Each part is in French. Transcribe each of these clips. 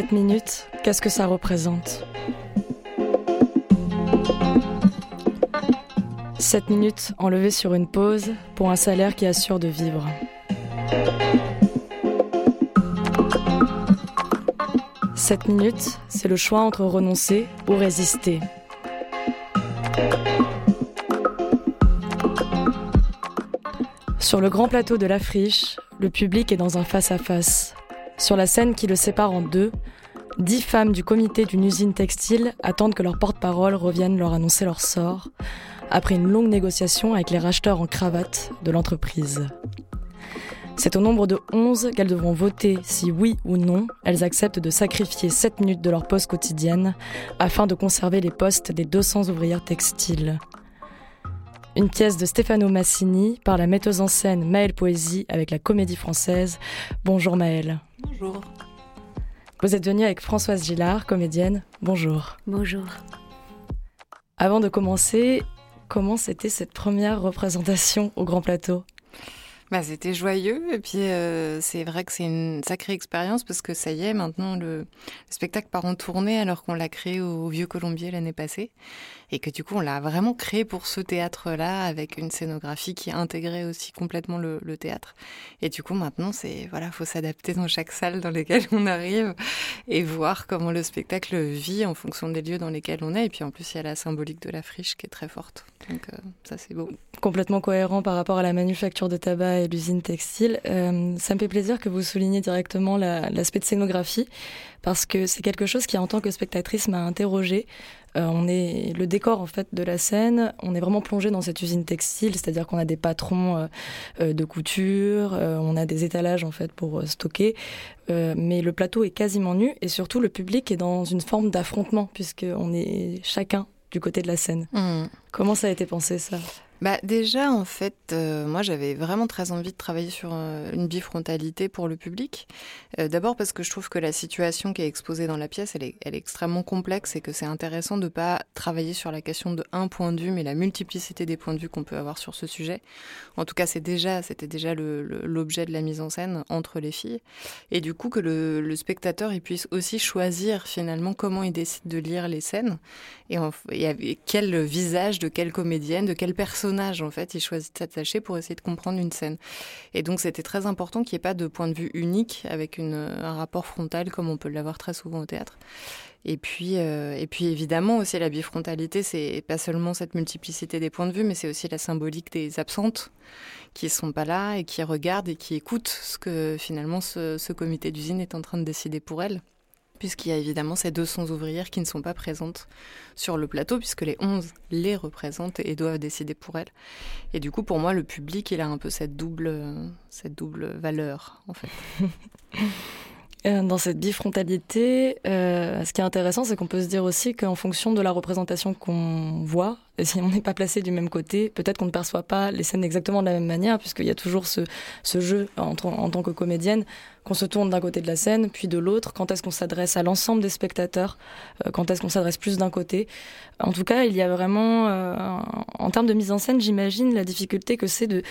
Sept minutes, qu'est-ce que ça représente? 7 minutes enlevées sur une pause pour un salaire qui assure de vivre. Sept minutes, c'est le choix entre renoncer ou résister. Sur le grand plateau de la friche, le public est dans un face-à-face. Sur la scène qui le sépare en deux, dix femmes du comité d'une usine textile attendent que leur porte-parole revienne leur annoncer leur sort, après une longue négociation avec les racheteurs en cravate de l'entreprise. C'est au nombre de 11 qu'elles devront voter si oui ou non elles acceptent de sacrifier 7 minutes de leur poste quotidienne afin de conserver les postes des 200 ouvrières textiles. Une pièce de Stefano Massini par la metteuse en scène Maëlle Poésie avec la Comédie Française. Bonjour Maëlle. Bonjour. Vous êtes venue avec Françoise Gillard, comédienne. Bonjour. Bonjour. Avant de commencer, comment c'était cette première représentation au Grand Plateau? Bah, c'était joyeux et puis euh, c'est vrai que c'est une sacrée expérience parce que ça y est, maintenant le, le spectacle part en tournée alors qu'on l'a créé au Vieux Colombier l'année passée et que du coup on l'a vraiment créé pour ce théâtre-là avec une scénographie qui intégrait aussi complètement le, théâtre. Et du coup maintenant c'est voilà, faut s'adapter dans chaque salle dans lesquelles on arrive et voir comment le spectacle vit en fonction des lieux dans lesquels on est et puis en plus il y a la symbolique de la friche qui est très forte. Donc euh, ça c'est beau. Complètement cohérent par rapport à la manufacture de tabac et l'usine textile. Euh, ça me fait plaisir que vous souligniez directement la- l'aspect de scénographie parce que c'est quelque chose qui, en tant que spectatrice, m'a interrogée. Euh, on est le décor en fait de la scène. On est vraiment plongé dans cette usine textile, c'est-à-dire qu'on a des patrons euh, euh, de couture, on a des étalages en fait pour stocker, mais le plateau est quasiment nu et surtout le public est dans une forme d'affrontement puisque on est chacun du côté de la scène. Comment ça a été pensé ça? Bah déjà en fait, euh, moi j'avais vraiment très envie de travailler sur euh, une bifrontalité pour le public. Euh, D'abord parce que je trouve que la situation qui est exposée dans la pièce, elle est, extrêmement complexe et que c'est intéressant de pas travailler sur la question de un point de vue, mais la multiplicité des points de vue qu'on peut avoir sur ce sujet. En tout cas, c'est déjà, c'était déjà l'objet de la mise en scène entre les filles, et du coup que le, spectateur il puisse aussi choisir finalement comment il décide de lire les scènes et, et avec quel visage de quelle comédienne, de quel personnage en fait il choisit de s'attacher pour essayer de comprendre une scène. Et donc c'était très important qu'il n'y ait pas de point de vue unique avec un rapport frontal comme on peut l'avoir très souvent au théâtre. Et puis, euh, et puis évidemment aussi la bifrontalité, c'est pas seulement cette multiplicité des points de vue, mais c'est aussi la symbolique des absentes qui sont pas là et qui regardent et qui écoutent ce que finalement ce, ce comité d'usine est en train de décider pour elles. Puisqu'il y a évidemment ces 200 ouvrières qui ne sont pas présentes sur le plateau, puisque les 11 les représentent et doivent décider pour elles. Et du coup, pour moi, le public, il a un peu cette double, euh, cette double valeur, en fait. Euh, Dans cette bifrontalité, euh, ce qui est intéressant, c'est qu'on peut se dire aussi qu'en fonction de la représentation qu'on voit, si on n'est pas placé du même côté, peut-être qu'on ne perçoit pas les scènes exactement de la même manière, puisqu'il y a toujours ce, jeu en, tant- que comédienne, qu'on se tourne d'un côté de la scène, puis de l'autre, quand est-ce qu'on s'adresse à l'ensemble des spectateurs, euh, quand est-ce qu'on s'adresse plus d'un côté? En tout cas, il y a vraiment, euh, en termes de mise en scène, j'imagine la difficulté que c'est de,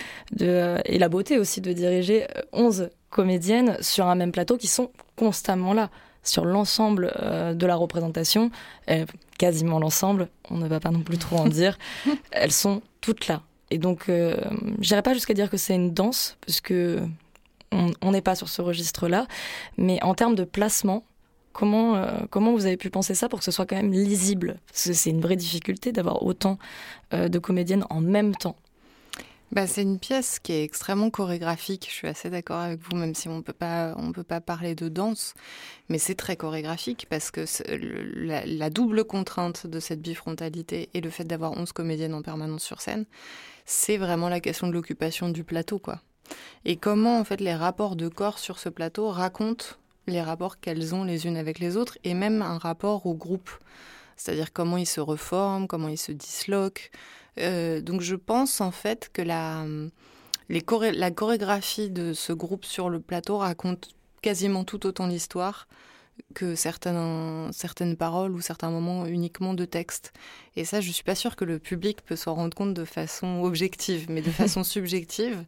euh, et la beauté aussi de diriger euh, 11 comédiennes sur un même plateau qui sont constamment là sur l'ensemble de la représentation, quasiment l'ensemble, on ne va pas non plus trop en dire, elles sont toutes là. Et donc, euh, j'irai pas jusqu'à dire que c'est une danse, parce que on n'est pas sur ce registre-là, mais en termes de placement, comment, euh, comment vous avez pu penser ça pour que ce soit quand même lisible? Parce que c'est une vraie difficulté d'avoir autant euh, de comédiennes en même temps. Bah, C'est une pièce qui est extrêmement chorégraphique. Je suis assez d'accord avec vous, même si on peut pas, on peut pas parler de danse, mais c'est très chorégraphique parce que la, la, double contrainte de cette bifrontalité et le fait d'avoir 11 comédiennes en permanence sur scène, c'est vraiment la question de l'occupation du plateau, quoi. Et comment en fait les rapports de corps sur ce plateau racontent les rapports qu'elles ont les unes avec les autres et même un rapport au groupe. C'est-à-dire comment ils se reforment, comment ils se disloquent, euh, donc je pense en fait que la, la chorégraphie de ce groupe sur le plateau raconte quasiment tout autant l'histoire que certaines, certaines paroles ou certains moments uniquement de texte. Et ça, je suis pas sûre que le public peut s'en rendre compte de façon objective, mais de façon subjective,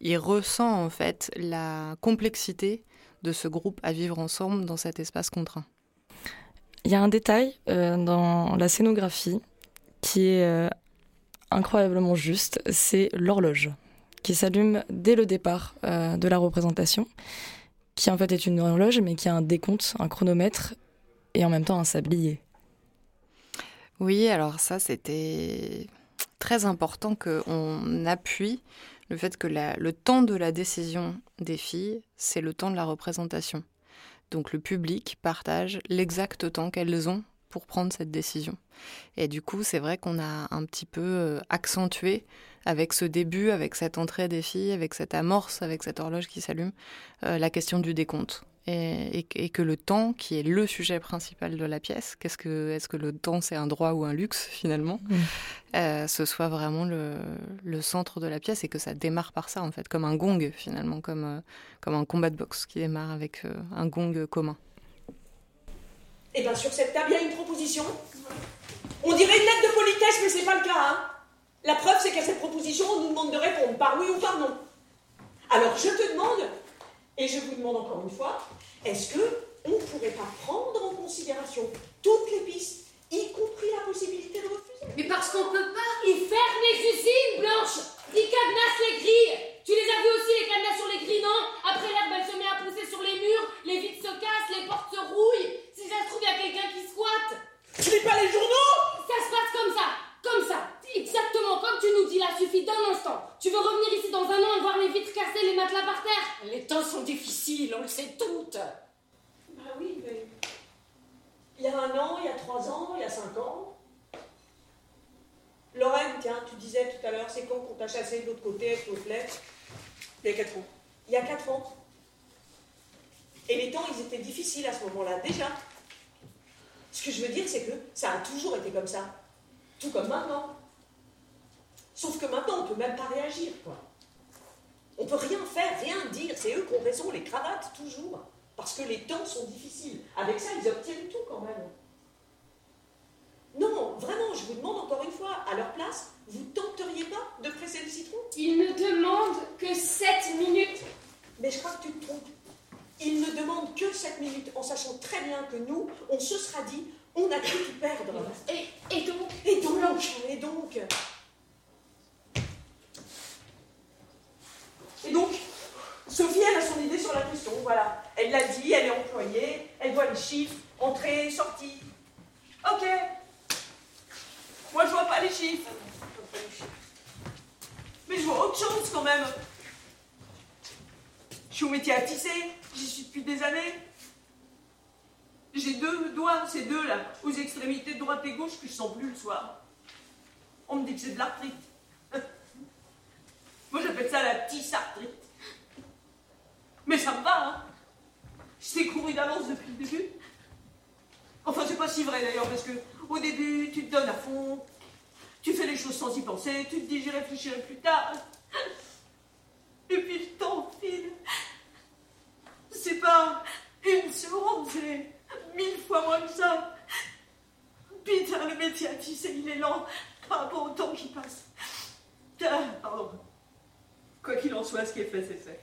il ressent en fait la complexité de ce groupe à vivre ensemble dans cet espace contraint. Il y a un détail euh, dans la scénographie qui est euh, incroyablement juste, c'est l'horloge qui s'allume dès le départ euh, de la représentation, qui en fait est une horloge mais qui a un décompte, un chronomètre et en même temps un sablier. Oui, alors ça c'était très important qu'on appuie le fait que le temps de la décision des filles, c'est le temps de la représentation. Donc le public partage l'exact temps qu'elles ont pour prendre cette décision. Et du coup, c'est vrai qu'on a un petit peu euh, accentué avec ce début, avec cette entrée des filles, avec cette amorce, avec cette horloge qui s'allume, euh, la question du décompte. Et, que le temps, qui est le sujet principal de la pièce, qu'est-ce que, est-ce que le temps c'est un droit ou un luxe finalement, mmh. euh, ce soit vraiment le, le, centre de la pièce et que ça démarre par ça en fait, comme un gong finalement, comme, comme un combat de boxe qui démarre avec un gong commun. Eh bien sur cette table, il y a une proposition. On dirait une lettre de politesse, mais c'est pas le cas. Hein. La preuve, c'est qu'à cette proposition, on nous demande de répondre par oui ou par non. Alors je te demande, et je vous demande encore une fois, est-ce que on ne pourrait pas prendre en considération toutes les pistes, y compris la possibilité de refuser? Mais parce qu'on peut pas y faire les usines, Blanche Ils cadenassent les grilles Tu les as vus aussi, les cadenas sur les grilles, non Après l'herbe, elle se met à pousser sur les murs, les vitres se cassent, les portes se rouillent si ça se trouve, il y a quelqu'un qui squatte. Tu lis pas les journaux Ça se passe comme ça, comme ça. Exactement comme tu nous dis là, suffit d'un instant. Tu veux revenir ici dans un an et voir les vitres cassées, les matelas par terre? Les temps sont difficiles, on le sait toutes. Bah oui, mais. Il y a un an, il y a trois ans, il y a cinq ans. Disais tout à l'heure, c'est con qu'on t'a chassé de l'autre côté avec l'autre lettre. Il y a quatre ans. Il y a quatre ans. Et les temps, ils étaient difficiles à ce moment-là, déjà. Ce que je veux dire, c'est que ça a toujours été comme ça. Tout comme maintenant. Sauf que maintenant, on ne peut même pas réagir, quoi. On peut rien faire, rien dire. C'est eux qui ont raison, les cravates, toujours. Parce que les temps sont difficiles. Avec ça, ils obtiennent tout quand même. Vraiment, je vous demande encore une fois, à leur place, vous tenteriez pas de presser le citron? Ils ne demandent que 7 minutes. Mais je crois que tu te trompes. Il ne demande que 7 minutes, en sachant très bien que nous, on se sera dit, on a tout perdre. Et, et donc? Et donc Et donc? Et donc, Sophie, elle a son idée sur la question, voilà. Elle l'a dit, elle est employée, elle voit les chiffres, entrée, sortie. Ok. Moi, je vois pas les chiffres. Mais je vois autre chose quand même. Je suis au métier à tisser. J'y suis depuis des années. J'ai deux doigts, ces deux-là, aux extrémités droite et gauche, que je sens plus le soir. On me dit que c'est de l'arthrite. Moi, j'appelle ça la petite arthrite. Mais ça me va, hein. Je t'ai couru d'avance depuis le début. Enfin, c'est pas si vrai d'ailleurs, parce que au début, tu te donnes à fond, tu fais les choses sans y penser, tu te dis j'y réfléchirai plus tard. Et puis le temps file. C'est pas une seconde, c'est mille fois moins que ça. Putain, le métier à tisser, il est lent par rapport au temps qui passe. Quoi qu'il en soit, ce qui est fait, c'est fait.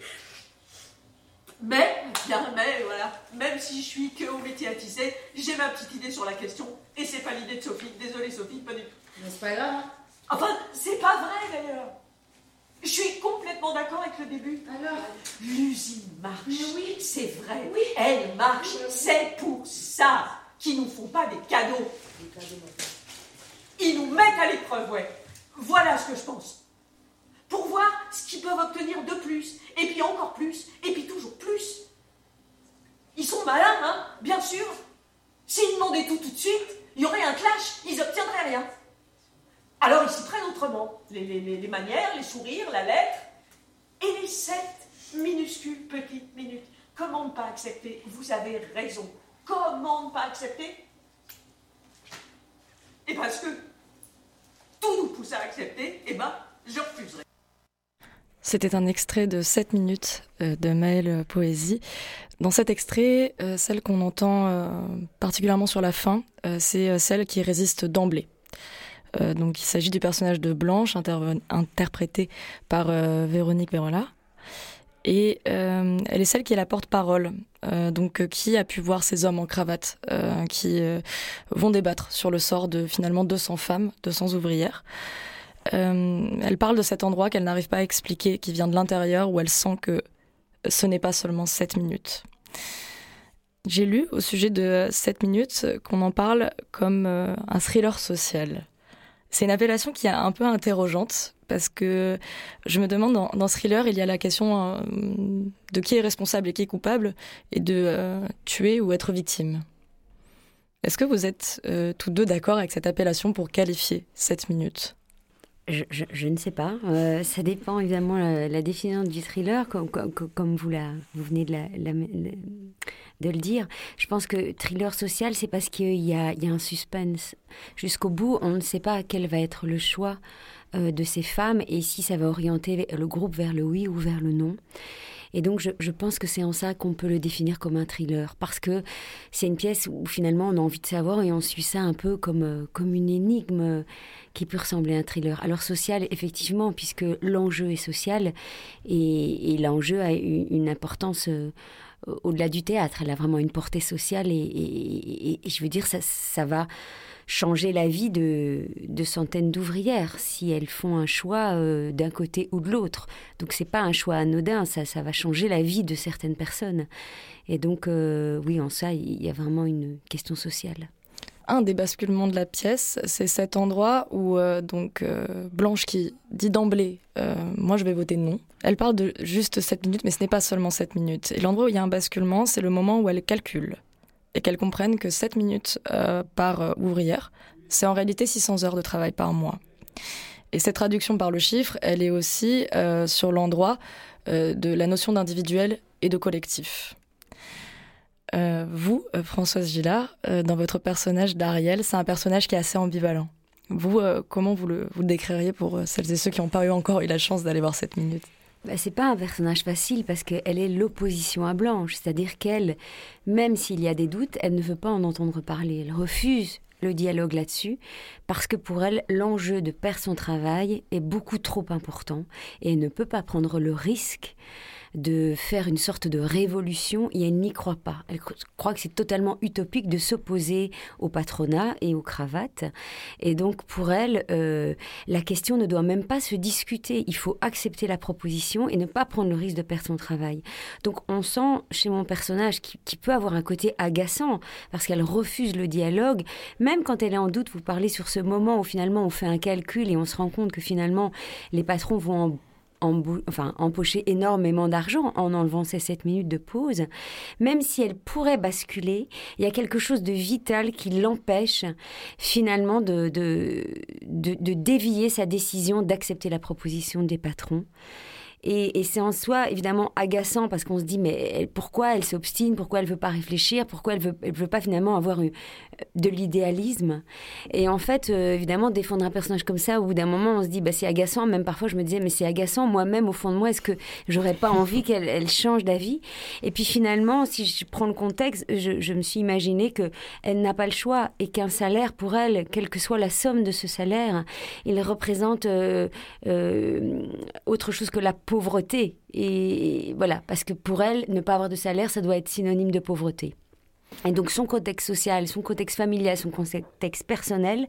Mais, bien, mais voilà, même si je suis que au métier à tisser, j'ai ma petite idée sur la question, et c'est pas l'idée de Sophie. Désolée Sophie, pas du tout. Mais c'est pas grave. Hein. Enfin, c'est pas vrai d'ailleurs. Je suis complètement d'accord avec le début. Alors L'usine marche. oui. C'est vrai. Oui. Elle marche. C'est pour ça qu'ils nous font pas des cadeaux. Ils nous mettent à l'épreuve, ouais. Voilà ce que je pense. Pour voir ce qu'ils peuvent obtenir de plus, et puis encore plus, et puis toujours plus. Ils sont malins, hein, bien sûr. S'ils demandaient tout tout de suite, il y aurait un clash, ils n'obtiendraient rien. Alors ils s'y prennent autrement. Les, manières, les sourires, la lettre, et les sept minuscules petites minutes. Comment ne pas accepter? Vous avez raison. Comment ne pas accepter? Et parce que tout nous pousse à accepter, eh ben, je refuserai. C'était un extrait de 7 minutes euh, de Maëlle Poésie. Dans cet extrait, euh, celle qu'on entend euh, particulièrement sur la fin, c'est celle qui résiste d'emblée. donc il s'agit du personnage de Blanche, interprété par Véronique Vérola. Et elle est celle qui est la porte-parole, donc qui a pu voir ces hommes en cravate qui vont débattre sur le sort de finalement 200 femmes, 200 ouvrières. Euh, elle parle de cet endroit qu'elle n'arrive pas à expliquer, qui vient de l'intérieur, où elle sent que ce n'est pas seulement 7 minutes. J'ai lu au sujet de 7 minutes qu'on en parle comme euh, un thriller social. C'est une appellation qui est un peu interrogeante parce que je me demande dans, thriller, il y a la question euh, de qui est responsable et qui est coupable et de tuer ou être victime. Est-ce que vous êtes tous deux d'accord avec cette appellation pour qualifier 7 minutes? Je, ne sais pas. Euh, ça dépend évidemment la, la, définition du thriller, comme, vous, la, vous venez de, le dire. Je pense que thriller social, c'est parce qu'il y a un suspense. Jusqu'au bout, on ne sait pas quel va être le choix euh, de ces femmes et si ça va orienter le groupe vers le oui ou vers le non. Et donc, je, pense que c'est en ça qu'on peut le définir comme un thriller, parce que c'est une pièce où finalement on a envie de savoir et on suit ça un peu comme, euh, comme une énigme qui peut ressembler à un thriller. Alors, social, effectivement, puisque l'enjeu est social et, l'enjeu a une, importance. Euh, au-delà du théâtre, elle a vraiment une portée sociale et, je veux dire, ça va changer la vie de, de centaines d'ouvrières si elles font un choix euh, d'un côté ou de l'autre. Donc c'est pas un choix anodin, ça, ça va changer la vie de certaines personnes. Et donc euh, oui, en ça, il y a vraiment une question sociale un des basculements de la pièce, c'est cet endroit où euh, donc Blanche qui dit d'emblée moi je vais voter non. Elle parle de juste 7 minutes mais ce n'est pas seulement 7 minutes. Et l'endroit où il y a un basculement, c'est le moment où elle calcule et qu'elles comprennent que 7 minutes euh, par euh, ouvrière, c'est en réalité 600 heures de travail par mois. Et cette traduction par le chiffre, elle est aussi euh, sur l'endroit de la notion d'individuel et de collectif. vous, Françoise Gillard, dans votre personnage d'Ariel, c'est un personnage qui est assez ambivalent. Vous, comment vous le, vous le décririez pour celles et ceux qui n'ont pas eu encore eu la chance d'aller voir 7 minutes? Bah, c'est pas un personnage facile parce qu'elle est l'opposition à Blanche, c'est-à-dire qu'elle, même s'il y a des doutes, elle ne veut pas en entendre parler, elle refuse le dialogue là-dessus, parce que pour elle, l'enjeu de perdre son travail est beaucoup trop important et elle ne peut pas prendre le risque de faire une sorte de révolution et elle n'y croit pas. Elle croit que c'est totalement utopique de s'opposer au patronat et aux cravates. Et donc pour elle, euh, la question ne doit même pas se discuter. Il faut accepter la proposition et ne pas prendre le risque de perdre son travail. Donc on sent chez mon personnage qui, qui peut avoir un côté agaçant parce qu'elle refuse le dialogue, même quand elle est en doute. Vous parlez sur ce moment où finalement on fait un calcul et on se rend compte que finalement les patrons vont en enfin, empocher énormément d'argent en enlevant ces 7 minutes de pause, même si elle pourrait basculer, il y a quelque chose de vital qui l'empêche finalement de, de, de dévier sa décision d'accepter la proposition des patrons. Et, c'est en soi évidemment agaçant parce qu'on se dit mais pourquoi elle s'obstine, pourquoi elle veut pas réfléchir, pourquoi elle veut, elle veut pas finalement avoir de l'idéalisme? Et en fait, euh, évidemment, défendre un personnage comme ça, au bout d'un moment, on se dit bah c'est agaçant. Même parfois, je me disais mais c'est agaçant moi-même au fond de moi. Est-ce que j'aurais pas envie qu'elle elle change d'avis? Et puis finalement, si je prends le contexte, je, je me suis imaginé que elle n'a pas le choix et qu'un salaire pour elle, quelle que soit la somme de ce salaire, il représente euh, euh, autre chose que la pauvreté. Et voilà, parce que pour elle, ne pas avoir de salaire, ça doit être synonyme de pauvreté. Et donc son contexte social, son contexte familial, son contexte personnel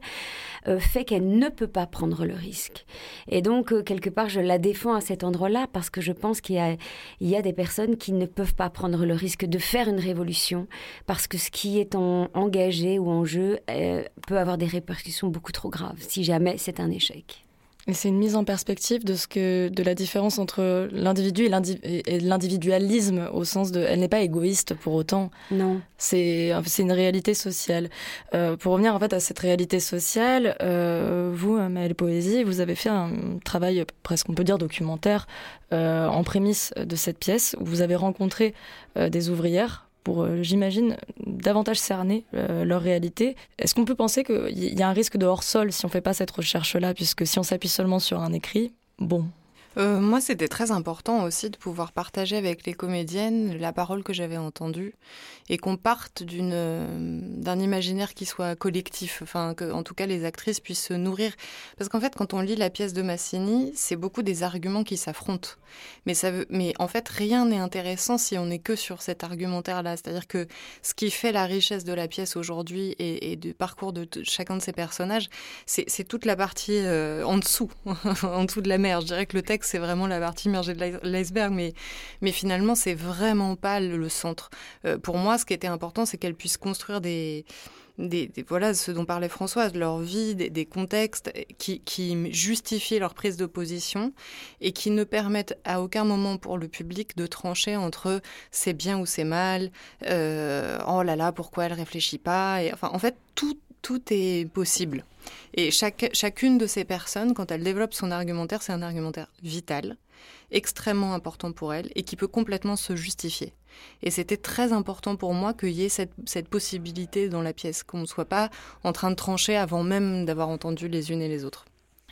euh, fait qu'elle ne peut pas prendre le risque. Et donc euh, quelque part je la défends à cet endroit-là parce que je pense qu'il y a, des personnes qui ne peuvent pas prendre le risque de faire une révolution parce que ce qui est en, engagé ou en jeu euh, peut avoir des répercussions beaucoup trop graves si jamais c'est un échec. Et c'est une mise en perspective de ce que de la différence entre l'individu et l'individualisme au sens de elle n'est pas égoïste pour autant. Non. C'est c'est une réalité sociale. Euh, pour revenir en fait à cette réalité sociale, euh, vous Maëlle Poésie, vous avez fait un travail presque on peut dire documentaire euh, en prémisse de cette pièce où vous avez rencontré euh, des ouvrières pour, euh, j'imagine, davantage cerner euh, leur réalité. Est-ce qu'on peut penser qu'il y a un risque de hors-sol si on ne fait pas cette recherche-là, puisque si on s'appuie seulement sur un écrit, bon, euh, moi, c'était très important aussi de pouvoir partager avec les comédiennes la parole que j'avais entendue et qu'on parte euh, d'un imaginaire qui soit collectif, enfin que en tout cas les actrices puissent se nourrir. Parce qu'en fait, quand on lit la pièce de Massini, c'est beaucoup des arguments qui s'affrontent. Mais en fait, rien n'est intéressant si on n'est que sur cet argumentaire-là. C'est-à-dire que ce qui fait la richesse de la pièce aujourd'hui et, du parcours de chacun de ces personnages, c'est toute la partie euh, en dessous, en dessous de la mer. Je dirais que le texte c'est vraiment la partie immergée de l'iceberg, mais, finalement, c'est vraiment pas le, centre. Euh, pour moi, ce qui était important, c'est qu'elle puisse construire des, voilà ce dont parlait Françoise, leur vie, des, contextes qui, qui, justifient leur prise de position et qui ne permettent à aucun moment pour le public de trancher entre c'est bien ou c'est mal, euh, oh là là, pourquoi elle réfléchit pas, et enfin en fait tout tout est possible. Et chaque, chacune de ces personnes, quand elle développe son argumentaire, c'est un argumentaire vital, extrêmement important pour elle et qui peut complètement se justifier. Et c'était très important pour moi qu'il y ait cette, cette, possibilité dans la pièce, qu'on ne soit pas en train de trancher avant même d'avoir entendu les unes et les autres.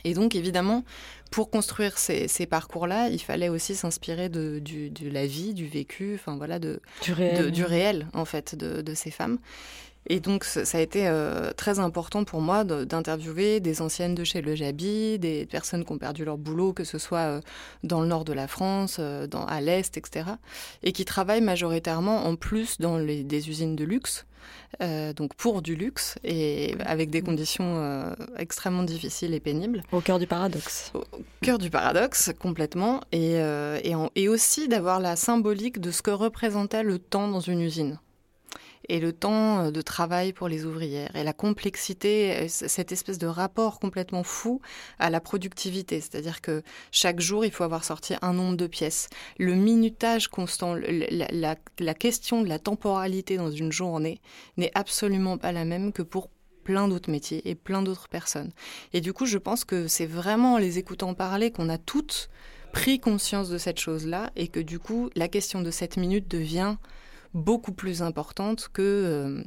Et donc, évidemment, pour construire ces, ces parcours-là, il fallait aussi s'inspirer de, de, la vie, du vécu, enfin voilà, de, du réel, du réel en fait, de, de ces femmes. Et donc, ça a été euh, très important pour moi d'interviewer des anciennes de chez Le Jabi, des personnes qui ont perdu leur boulot, que ce soit euh, dans le nord de la France, euh, dans, à l'est, etc. Et qui travaillent majoritairement en plus dans les, des usines de luxe. donc pour du luxe et avec des conditions extrêmement difficiles et pénibles. Au cœur du paradoxe. Au cœur du paradoxe, complètement. Et, et, et aussi d'avoir la symbolique de ce que représentait le temps dans une usine et le temps euh, de travail pour les ouvrières et la complexité, euh, cette espèce de rapport complètement fou à la productivité. C'est-à-dire que chaque jour, il faut avoir sorti un nombre de pièces. Le minutage constant, la, la question de la temporalité dans une journée n'est absolument pas la même que pour plein d'autres métiers et plein d'autres personnes. Et du coup, je pense que c'est vraiment en les écoutant parler qu'on a toutes pris conscience de cette chose-là et que du coup, la question de cette minute devient beaucoup plus importante que euh,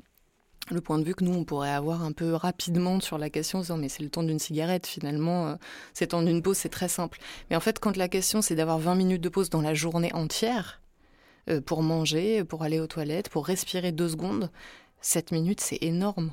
le point de vue que nous, on pourrait avoir un peu rapidement sur la question, en disant mais c'est le temps d'une cigarette finalement, euh, c'est le temps d'une pause, c'est très simple. Mais en fait, quand la question c'est d'avoir 20 minutes de pause dans la journée entière, euh, pour manger, pour aller aux toilettes, pour respirer deux secondes, 7 minutes, c'est énorme.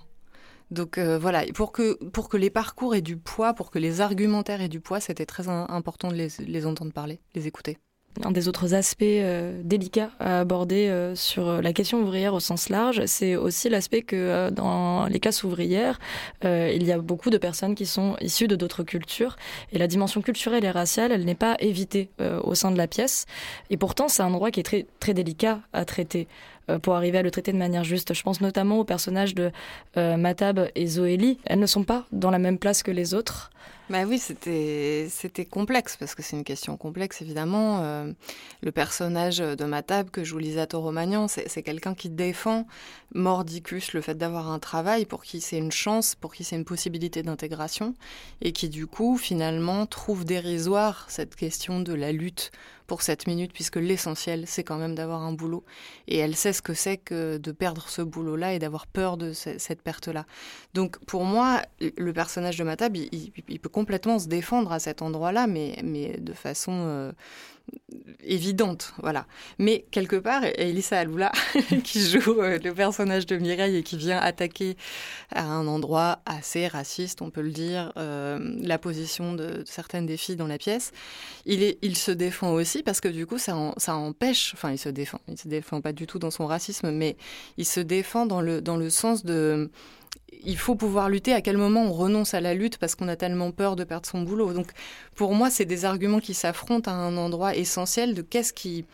Donc voilà, pour que, pour que les parcours aient du poids, pour que les argumentaires aient du poids, c'était très important de les entendre parler, les écouter un des autres aspects euh, délicats à aborder euh, sur euh, la question ouvrière au sens large, c'est aussi l'aspect que dans les classes ouvrières, il y a beaucoup de personnes qui sont issues de d'autres cultures et la dimension culturelle et raciale, elle n'est pas évitée au sein de la pièce. Et pourtant, c'est un endroit qui est très très délicat à traiter pour arriver à le traiter de manière juste. Je pense notamment aux personnages de Matab et Zoélie. Elles ne sont pas dans la même place que les autres. Bah oui, c'était complexe parce que c'est une question complexe évidemment. Euh, le personnage de Matab que joue Lisa Romagnan, c'est quelqu'un qui défend mordicus le fait d'avoir un travail pour qui c'est une chance, pour qui c'est une possibilité d'intégration et qui du coup finalement trouve dérisoire cette question de la lutte pour cette minute, puisque l'essentiel, c'est quand même d'avoir un boulot. Et elle sait ce que c'est que de perdre ce boulot-là et d'avoir peur de cette perte-là. Donc pour moi, le personnage de Matab, il, il, peut complètement se défendre à cet endroit-là, mais, mais de façon... Euh, évidente, voilà. Mais quelque part, Elissa Aloula, qui joue euh, le personnage de Mireille et qui vient attaquer à un endroit assez raciste, on peut le dire, euh, la position de certaines des filles dans la pièce, il, est, il se défend aussi parce que du coup, ça, ça empêche, enfin, il se défend, il se défend pas du tout dans son racisme, mais il se défend dans le, dans le sens de il faut pouvoir lutter. À quel moment on renonce à la lutte parce qu'on a tellement peur de perdre son boulot Donc, pour moi, c'est des arguments qui s'affrontent à un endroit essentiel de qu'est-ce qui,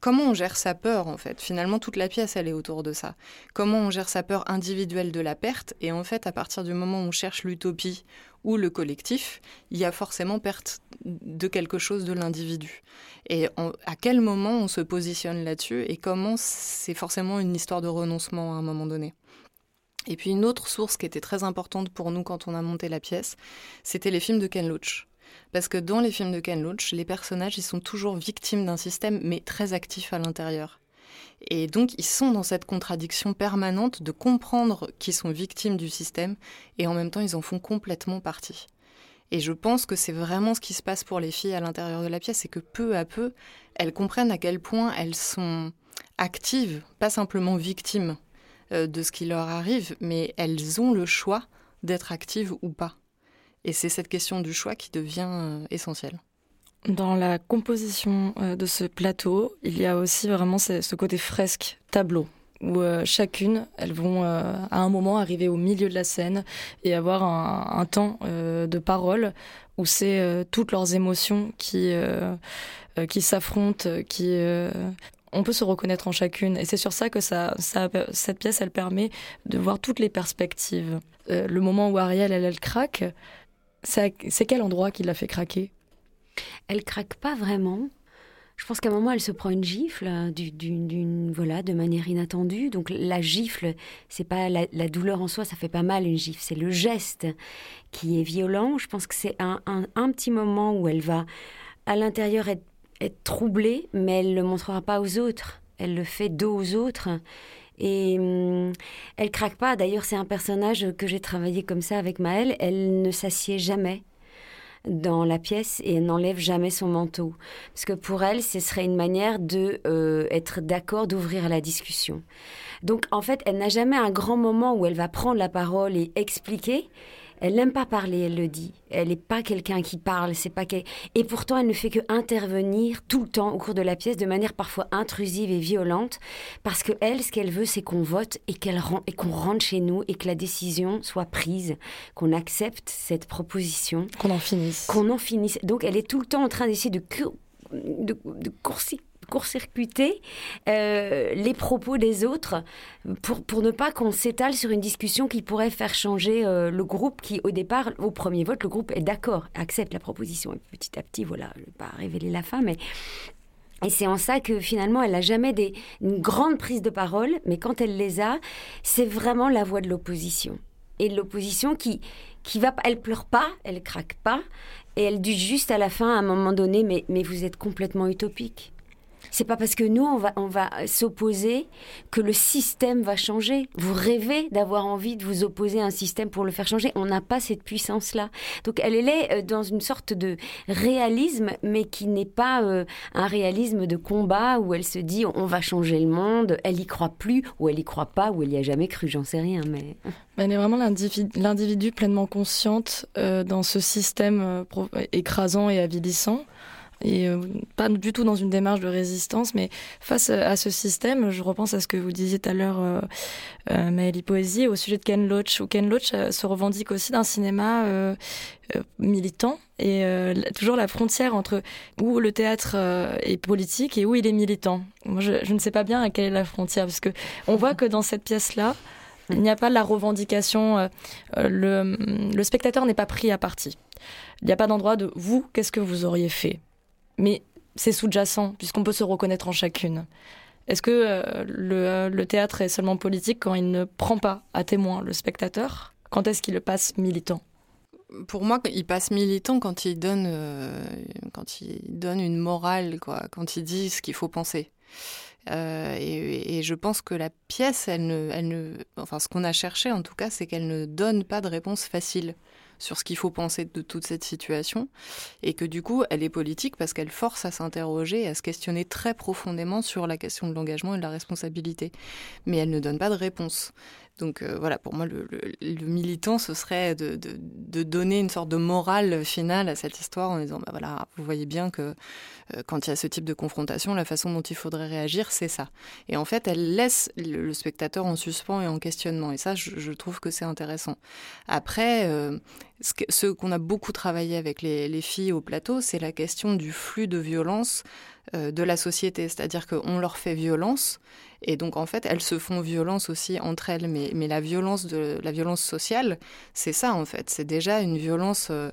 comment on gère sa peur en fait Finalement, toute la pièce, elle est autour de ça. Comment on gère sa peur individuelle de la perte Et en fait, à partir du moment où on cherche l'utopie ou le collectif, il y a forcément perte de quelque chose de l'individu. Et à quel moment on se positionne là-dessus et comment c'est forcément une histoire de renoncement à un moment donné. Et puis une autre source qui était très importante pour nous quand on a monté la pièce, c'était les films de Ken Loach. Parce que dans les films de Ken Loach, les personnages, ils sont toujours victimes d'un système, mais très actifs à l'intérieur. Et donc, ils sont dans cette contradiction permanente de comprendre qu'ils sont victimes du système, et en même temps, ils en font complètement partie. Et je pense que c'est vraiment ce qui se passe pour les filles à l'intérieur de la pièce, c'est que peu à peu, elles comprennent à quel point elles sont actives, pas simplement victimes de ce qui leur arrive, mais elles ont le choix d'être actives ou pas. Et c'est cette question du choix qui devient euh, essentielle. Dans la composition euh, de ce plateau, il y a aussi vraiment ce côté fresque, tableau, où euh, chacune, elles vont à un moment arriver au milieu de la scène et avoir un, temps de parole où c'est toutes leurs émotions qui, qui s'affrontent, qui on peut se reconnaître en chacune. Et c'est sur ça que ça, cette pièce, elle permet de voir toutes les perspectives. le moment où Ariel, elle, elle craque, c'est quel endroit qui l'a fait craquer? Elle craque pas vraiment. Je pense qu'à un moment, elle se prend une gifle, euh, d'une, voilà, de manière inattendue. Donc la gifle, c'est pas la, douleur en soi, ça fait pas mal une gifle, c'est le geste qui est violent. Je pense que c'est un, petit moment où elle va, à l'intérieur, être, troublée, mais elle le montrera pas aux autres. Elle le fait dos aux autres. Et hum, elle craque pas. D'ailleurs, c'est un personnage que j'ai travaillé comme ça avec Maëlle. Elle ne s'assied jamais dans la pièce et elle n'enlève jamais son manteau. Parce que pour elle, ce serait une manière de euh, être d'accord, d'ouvrir la discussion. Donc en fait, elle n'a jamais un grand moment où elle va prendre la parole et expliquer. Elle n'aime pas parler, elle le dit. Elle n'est pas quelqu'un qui parle, c'est pas et pourtant elle ne fait que intervenir tout le temps au cours de la pièce de manière parfois intrusive et violente parce que elle, ce qu'elle veut, c'est qu'on vote et qu'elle et qu'on rentre chez nous et que la décision soit prise, qu'on accepte cette proposition, qu'on en finisse, qu'on en finisse. Donc elle est tout le temps en train d'essayer de de, de courser court-circuiter euh, les propos des autres pour, pour ne pas qu'on s'étale sur une discussion qui pourrait faire changer euh, le groupe qui, au départ, au premier vote, le groupe est d'accord, accepte la proposition. Et petit à petit, voilà, je ne vais pas révéler la fin, mais et c'est en ça que finalement, elle n'a jamais des, une grande prise de parole, mais quand elle les a, c'est vraiment la voix de l'opposition. Et l'opposition qui, qui va, elle pleure pas, elle craque pas, et elle dit juste à la fin, à un moment donné, mais, mais vous êtes complètement utopique. C'est pas parce que nous, on va, on va s'opposer que le système va changer. Vous rêvez d'avoir envie de vous opposer à un système pour le faire changer. On n'a pas cette puissance-là. Donc elle est euh, dans une sorte de réalisme, mais qui n'est pas euh, un réalisme de combat où elle se dit on va changer le monde, elle y croit plus, ou elle y croit pas, ou elle y a jamais cru, j'en sais rien. Mais elle est vraiment l'individu pleinement consciente euh, dans ce système écrasant et avilissant et euh, pas du tout dans une démarche de résistance, mais face à ce système, je repense à ce que vous disiez tout à l'heure, euh, euh Maëlie Poésie, au sujet de Ken Loach, où Ken Loach euh, se revendique aussi d'un cinéma euh, militant et toujours la frontière entre où le théâtre est politique et où il est militant. Moi, je, ne sais pas bien à quelle est la frontière, parce que on voit que dans cette pièce-là, il n'y a pas la revendication. le spectateur n'est pas pris à partie. Il n'y a pas d'endroit de vous, qu'est-ce que vous auriez fait? Mais c'est sous-jacent, puisqu'on peut se reconnaître en chacune. Est-ce que euh, euh, le, théâtre est seulement politique quand il ne prend pas à témoin le spectateur? Quand est-ce qu'il le passe militant? Pour moi, il passe militant quand il donne, euh, quand il donne une morale, quand il dit ce qu'il faut penser. et, je pense que la pièce, elle ne, enfin, ce qu'on a cherché en tout cas, c'est qu'elle ne donne pas de réponse facile sur ce qu'il faut penser de toute cette situation, et que du coup, elle est politique parce qu'elle force à s'interroger à se questionner très profondément sur la question de l'engagement et de la responsabilité. Mais elle ne donne pas de réponse. Donc euh, voilà, pour moi, le, militant, ce serait de, donner une sorte de morale finale à cette histoire en disant, bah voilà, vous voyez bien que euh, quand il y a ce type de confrontation, la façon dont il faudrait réagir, c'est ça. Et en fait, elle laisse le, spectateur en suspens et en questionnement. Et ça, je, trouve que c'est intéressant. Après, euh, ce, qu'on a beaucoup travaillé avec les, filles au plateau, c'est la question du flux de violence euh, de la société. C'est-à-dire qu'on leur fait violence, et donc en fait, elles se font violence aussi entre elles. Mais, la violence de la violence sociale, c'est ça en fait. C'est déjà une violence, euh,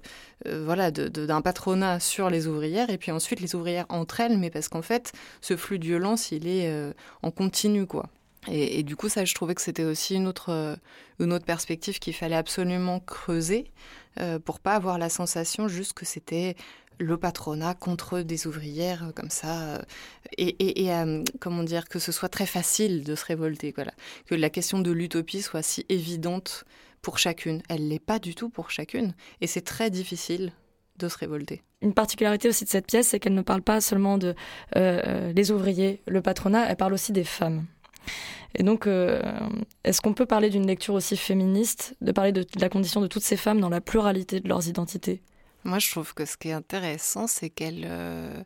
euh, voilà, d'un patronat sur les ouvrières, et puis ensuite les ouvrières entre elles. Mais parce qu'en fait, ce flux de violence, il est en continu, quoi. Et, du coup, ça, je trouvais que c'était aussi une autre, une autre perspective qu'il fallait absolument creuser euh, pour pas avoir la sensation juste que c'était le patronat contre des ouvrières euh, comme ça, euh, et, comment dire, que ce soit très facile de se révolter, voilà. que la question de l'utopie soit si évidente pour chacune. Elle l'est pas du tout pour chacune, et c'est très difficile de se révolter. Une particularité aussi de cette pièce, c'est qu'elle ne parle pas seulement de les ouvriers, le patronat, elle parle aussi des femmes. Et donc, euh, est-ce qu'on peut parler d'une lecture aussi féministe, de parler de, la condition de toutes ces femmes dans la pluralité de leurs identités? Moi, je trouve que ce qui est intéressant, c'est qu'elle, euh,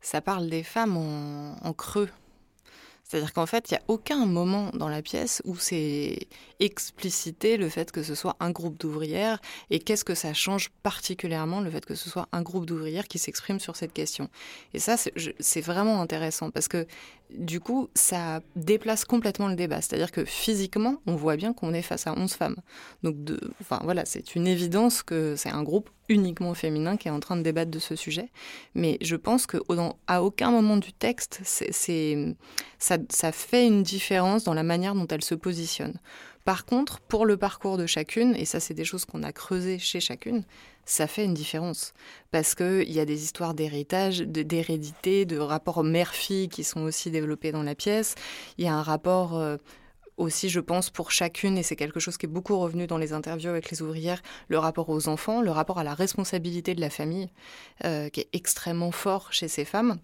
ça parle des femmes en creux. C'est-à-dire qu'en fait, il n'y a aucun moment dans la pièce où c'est explicité le fait que ce soit un groupe d'ouvrières et qu'est-ce que ça change particulièrement le fait que ce soit un groupe d'ouvrières qui s'exprime sur cette question. Et ça, c'est vraiment intéressant parce que du coup, ça déplace complètement le débat. C'est-à-dire que physiquement, on voit bien qu'on est face à 11 femmes. Donc, voilà, c'est une évidence que c'est un groupe uniquement féminin qui est en train de débattre de ce sujet. Mais je pense qu'à aucun moment du texte, ça, ça fait une différence dans la manière dont elle se positionne. Par contre, pour le parcours de chacune, et ça c'est des choses qu'on a creusées chez chacune, ça fait une différence. Parce qu'il y a des histoires d'héritage, d'hérédité, de rapports mère-fille qui sont aussi développés dans la pièce. Il y a un rapport euh, aussi, je pense, pour chacune, et c'est quelque chose qui est beaucoup revenu dans les interviews avec les ouvrières, le rapport aux enfants, le rapport à la responsabilité de la famille, euh, qui est extrêmement fort chez ces femmes.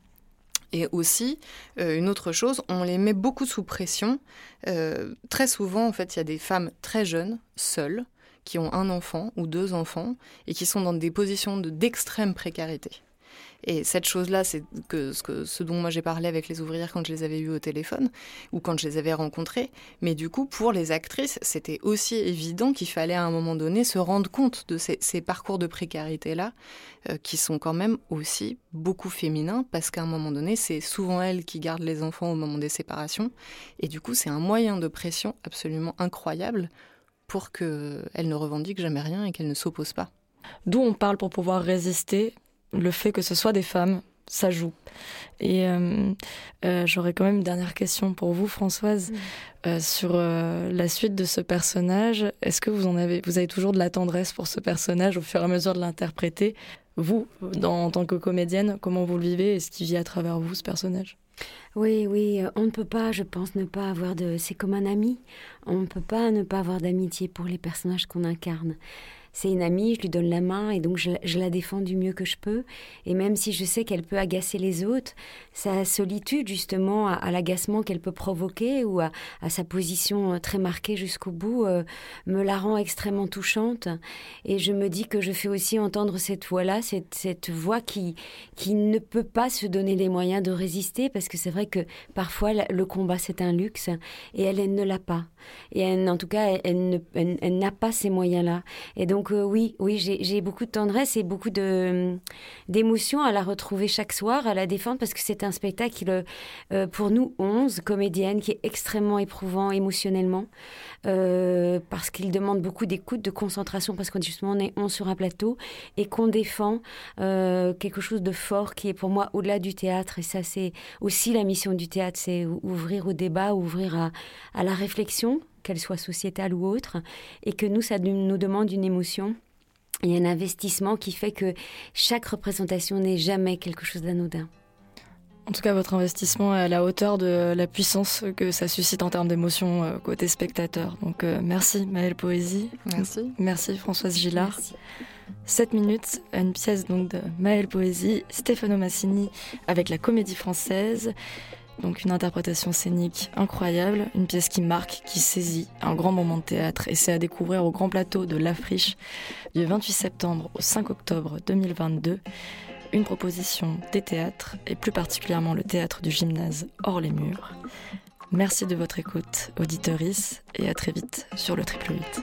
Et aussi, euh, une autre chose, on les met beaucoup sous pression. Euh, très souvent, en fait, il y a des femmes très jeunes, seules, qui ont un enfant ou deux enfants, et qui sont dans des positions d'extrême précarité. Et cette chose-là, c'est ce, que ce dont moi j'ai parlé avec les ouvrières quand je les avais eues au téléphone ou quand je les avais rencontrées. Mais du coup, pour les actrices, c'était aussi évident qu'il fallait à un moment donné se rendre compte de ces, parcours de précarité-là, euh, qui sont quand même aussi beaucoup féminins, parce qu'à un moment donné, c'est souvent elles qui gardent les enfants au moment des séparations. Et du coup, c'est un moyen de pression absolument incroyable pour qu'elles ne revendiquent jamais rien et qu'elles ne s'opposent pas. D'où on parle pour pouvoir résister, le fait que ce soit des femmes, ça joue. Et euh, euh, j'aurais quand même une dernière question pour vous, Françoise, euh, sur la suite de ce personnage. Est-ce que vous en avez, vous avez toujours de la tendresse pour ce personnage au fur et à mesure de l'interpréter? Vous, en tant que comédienne, comment vous le vivez et ce qui vit à travers vous, ce personnage? Oui, oui, on ne peut pas, je pense, ne pas avoir de... C'est comme un ami. On ne peut pas ne pas avoir d'amitié pour les personnages qu'on incarne c'est une amie, je lui donne la main et donc je, la défends du mieux que je peux. Et même si je sais qu'elle peut agacer les autres, sa solitude justement à, l'agacement qu'elle peut provoquer ou à, sa position euh, très marquée jusqu'au bout euh, me la rend extrêmement touchante. Et je me dis que je fais aussi entendre cette voix-là, cette, voix qui, ne peut pas se donner les moyens de résister parce que c'est vrai que parfois le combat c'est un luxe et elle, elle ne l'a pas. Et en tout cas, elle, elle n'a pas ces moyens-là. Et donc donc euh, oui, oui, j'ai beaucoup de tendresse et beaucoup de d'émotion à la retrouver chaque soir, à la défendre, parce que c'est un spectacle euh, pour nous 11 comédiennes qui est extrêmement éprouvant émotionnellement, euh, parce qu'il demande beaucoup d'écoute, de concentration, parce qu'on justement on est 11 sur un plateau et qu'on défend quelque chose de fort qui est pour moi au-delà du théâtre. Et ça, c'est aussi la mission du théâtre, c'est ouvrir au débat, ouvrir à la réflexion qu'elle soit sociétale ou autre, et que nous, ça nous demande une émotion et un investissement qui fait que chaque représentation n'est jamais quelque chose d'anodin. En tout cas, votre investissement est à la hauteur de la puissance que ça suscite en termes d'émotion euh, côté spectateur. Donc euh, merci Maëlle Poésie. Merci. Merci Françoise Gillard. 7 minutes, une pièce donc de Maëlle Poésie, Stefano Massini avec la Comédie Française. Donc une interprétation scénique incroyable, une pièce qui marque, qui saisit, un grand moment de théâtre et c'est à découvrir au grand plateau de La Friche du 28 septembre au 5 octobre 2022. Une proposition des théâtres et plus particulièrement le théâtre du gymnase hors les murs. Merci de votre écoute, auditeurice, et à très vite sur le triple 8.